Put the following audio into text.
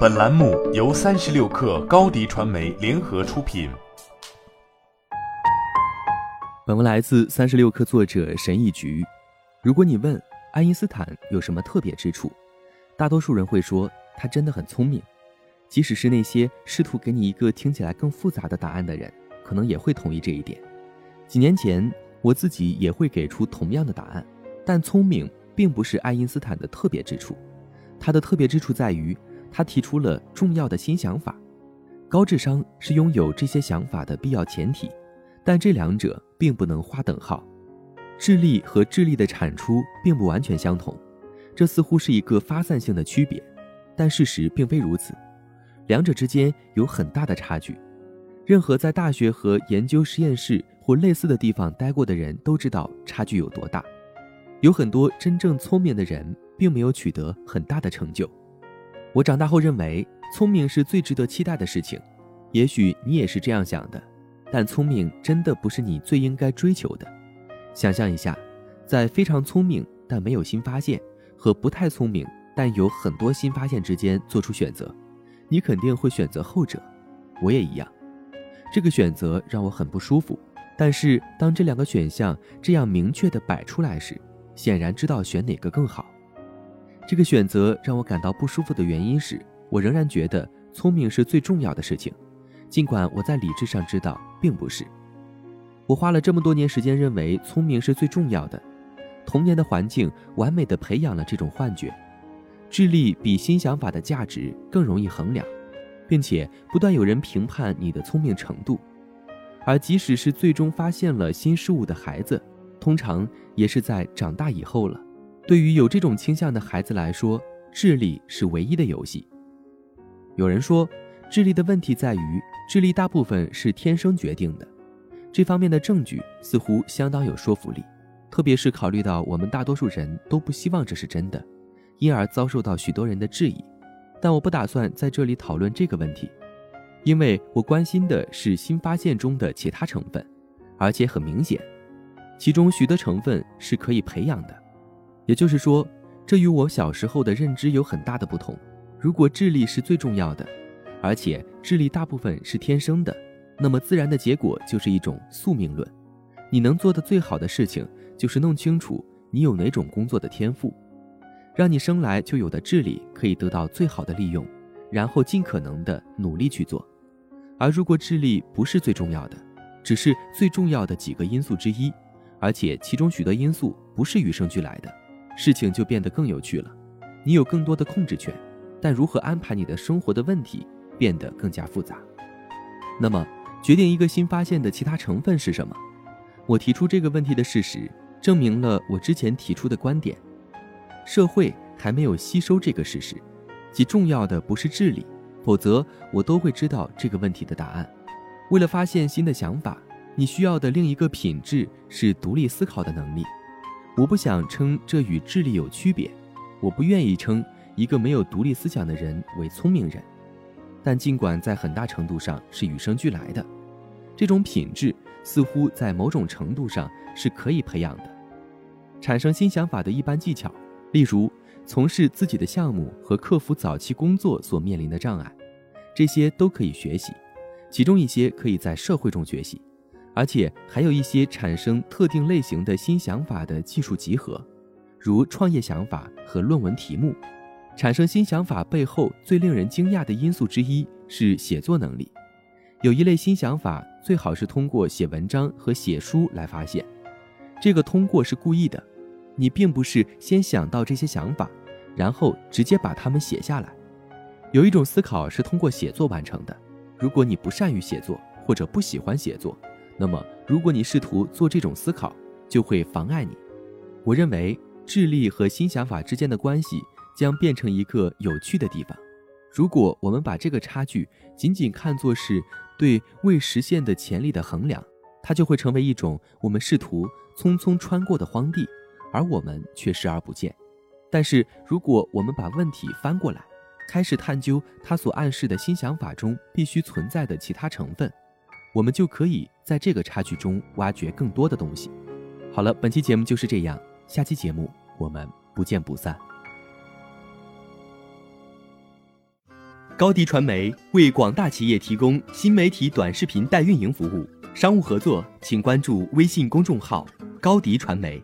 本栏目由三十六氪高低传媒联合出品。本文来自三十六氪作者神一局。如果你问爱因斯坦有什么特别之处，大多数人会说他真的很聪明。即使是那些试图给你一个听起来更复杂的答案的人，可能也会同意这一点。几年前，我自己也会给出同样的答案，但聪明并不是爱因斯坦的特别之处。他的特别之处在于，他提出了重要的新想法。高智商是拥有这些想法的必要前提，但这两者并不能划等号。智力和智力的产出并不完全相同，这似乎是一个发散性的区别，但事实并非如此。两者之间有很大的差距。任何在大学和研究实验室或类似的地方待过的人都知道差距有多大。有很多真正聪明的人。并没有取得很大的成就。我长大后认为，聪明是最值得期待的事情。也许你也是这样想的，但聪明真的不是你最应该追求的。想象一下，在非常聪明但没有新发现和不太聪明但有很多新发现之间做出选择，你肯定会选择后者。我也一样。这个选择让我很不舒服。但是当这两个选项这样明确地摆出来时，显然知道选哪个更好。这个选择让我感到不舒服的原因是，我仍然觉得聪明是最重要的事情，尽管我在理智上知道并不是。我花了这么多年时间认为聪明是最重要的，童年的环境完美的培养了这种幻觉。智力比新想法的价值更容易衡量，并且不断有人评判你的聪明程度，而即使是最终发现了新事物的孩子，通常也是在长大以后了。对于有这种倾向的孩子来说，智力是唯一的游戏。有人说，智力的问题在于智力大部分是天生决定的，这方面的证据似乎相当有说服力，特别是考虑到我们大多数人都不希望这是真的，因而遭受到许多人的质疑。但我不打算在这里讨论这个问题，因为我关心的是新发现中的其他成分，而且很明显，其中许多成分是可以培养的。也就是说，这与我小时候的认知有很大的不同。如果智力是最重要的，而且智力大部分是天生的，那么自然的结果就是一种宿命论。你能做的最好的事情就是弄清楚你有哪种工作的天赋，让你生来就有的智力可以得到最好的利用，然后尽可能的努力去做。而如果智力不是最重要的，只是最重要的几个因素之一，而且其中许多因素不是与生俱来的。事情就变得更有趣了，你有更多的控制权，但如何安排你的生活的问题变得更加复杂。那么，决定一个新发现的其他成分是什么？我提出这个问题的事实，证明了我之前提出的观点：社会还没有吸收这个事实，其重要的不是智力，否则我都会知道这个问题的答案。为了发现新的想法，你需要的另一个品质是独立思考的能力。我不想称这与智力有区别，我不愿意称一个没有独立思想的人为聪明人，但尽管在很大程度上是与生俱来的，这种品质似乎在某种程度上是可以培养的。产生新想法的一般技巧，例如从事自己的项目和克服早期工作所面临的障碍，这些都可以学习，其中一些可以在社会中学习。而且还有一些产生特定类型的新想法的技术集合，如创业想法和论文题目。产生新想法背后最令人惊讶的因素之一是写作能力。有一类新想法最好是通过写文章和写书来发现，这个通过是故意的。你并不是先想到这些想法，然后直接把它们写下来。有一种思考是通过写作完成的。如果你不善于写作或者不喜欢写作，那么，如果你试图做这种思考，就会妨碍你。我认为智力和新想法之间的关系将变成一个有趣的地方。如果我们把这个差距仅仅看作是对未实现的潜力的衡量，它就会成为一种我们试图匆匆穿过的荒地，而我们却视而不见。但是，如果我们把问题翻过来，开始探究它所暗示的新想法中必须存在的其他成分。我们就可以在这个差距中挖掘更多的东西。好了，本期节目就是这样，下期节目我们不见不散。高迪传媒为广大企业提供新媒体短视频代运营服务，商务合作请关注微信公众号“高迪传媒”。